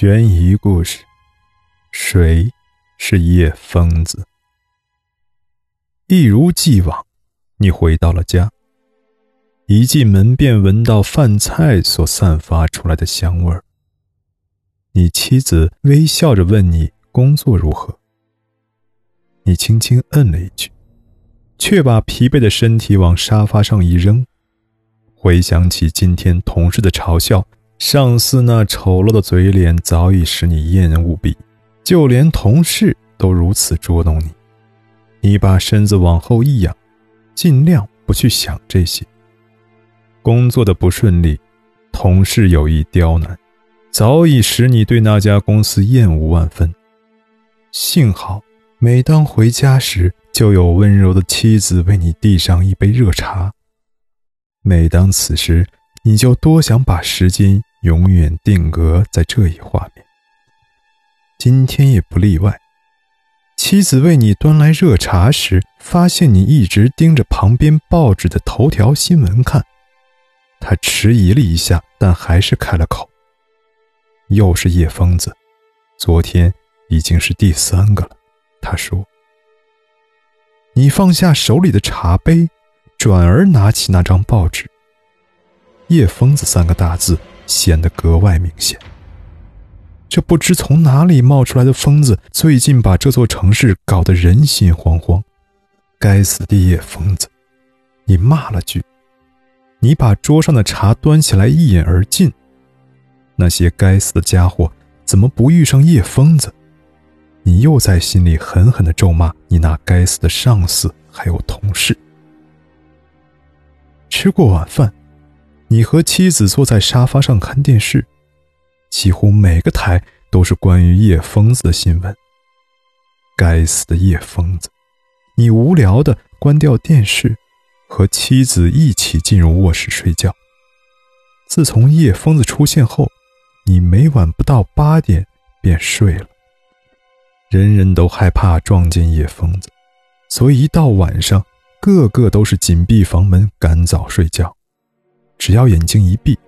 悬疑故事：谁是叶疯子？一如既往，你回到了家。一进门便闻到饭菜所散发出来的香味儿。你妻子微笑着问你工作如何。你轻轻嗯了一句，却把疲惫的身体往沙发上一扔。回想起今天同事的嘲笑。上司那丑陋的嘴脸早已使你厌恶无比，就连同事都如此捉弄你。你把身子往后一仰，尽量不去想这些。工作的不顺利，同事有意刁难，早已使你对那家公司厌恶万分。幸好，每当回家时，就有温柔的妻子为你递上一杯热茶。每当此时，你就多想把时间。永远定格在这一画面。今天也不例外。妻子为你端来热茶时，发现你一直盯着旁边报纸的头条新闻看。他迟疑了一下，但还是开了口：“又是叶疯子，昨天已经是第三个了。”他说。你放下手里的茶杯，转而拿起那张报纸。叶疯子三个大字。显得格外明显。这不知从哪里冒出来的疯子，最近把这座城市搞得人心惶惶。该死的叶疯子！你骂了句，你把桌上的茶端起来一饮而尽。那些该死的家伙怎么不遇上叶疯子？你又在心里狠狠地咒骂你那该死的上司还有同事。吃过晚饭。你和妻子坐在沙发上看电视，几乎每个台都是关于叶疯子的新闻。该死的叶疯子！你无聊的关掉电视，和妻子一起进入卧室睡觉。自从叶疯子出现后，你每晚不到八点便睡了。人人都害怕撞见叶疯子，所以一到晚上，个个都是紧闭房门，赶早睡觉。只要眼睛一闭，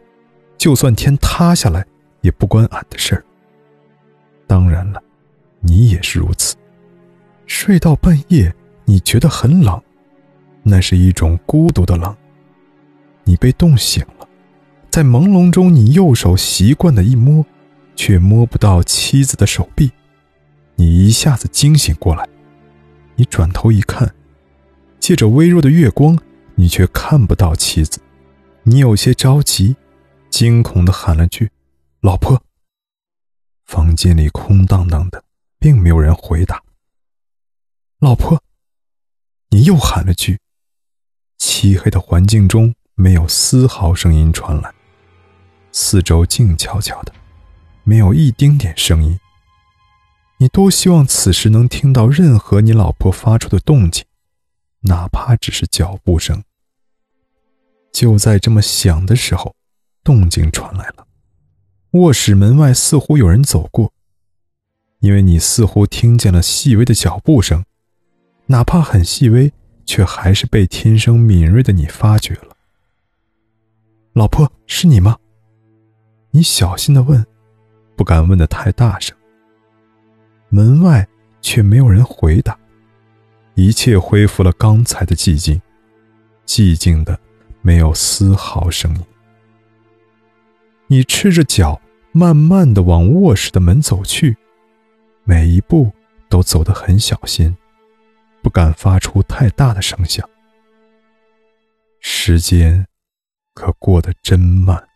就算天塌下来也不关俺的事儿。当然了，你也是如此。睡到半夜，你觉得很冷，那是一种孤独的冷。你被冻醒了，在朦胧中，你右手习惯的一摸，却摸不到妻子的手臂，你一下子惊醒过来。你转头一看，借着微弱的月光，你却看不到妻子。你有些着急，惊恐的喊了句：“老婆。”房间里空荡荡的，并没有人回答。老婆，你又喊了句。漆黑的环境中没有丝毫声音传来，四周静悄悄的，没有一丁点声音。你多希望此时能听到任何你老婆发出的动静，哪怕只是脚步声。就在这么想的时候，动静传来了。卧室门外似乎有人走过，因为你似乎听见了细微的脚步声，哪怕很细微，却还是被天生敏锐的你发觉了。老婆，是你吗？你小心的问，不敢问的太大声。门外却没有人回答，一切恢复了刚才的寂静，寂静的。没有丝毫声音。你赤着脚，慢慢的往卧室的门走去，每一步都走得很小心，不敢发出太大的声响。时间可过得真慢。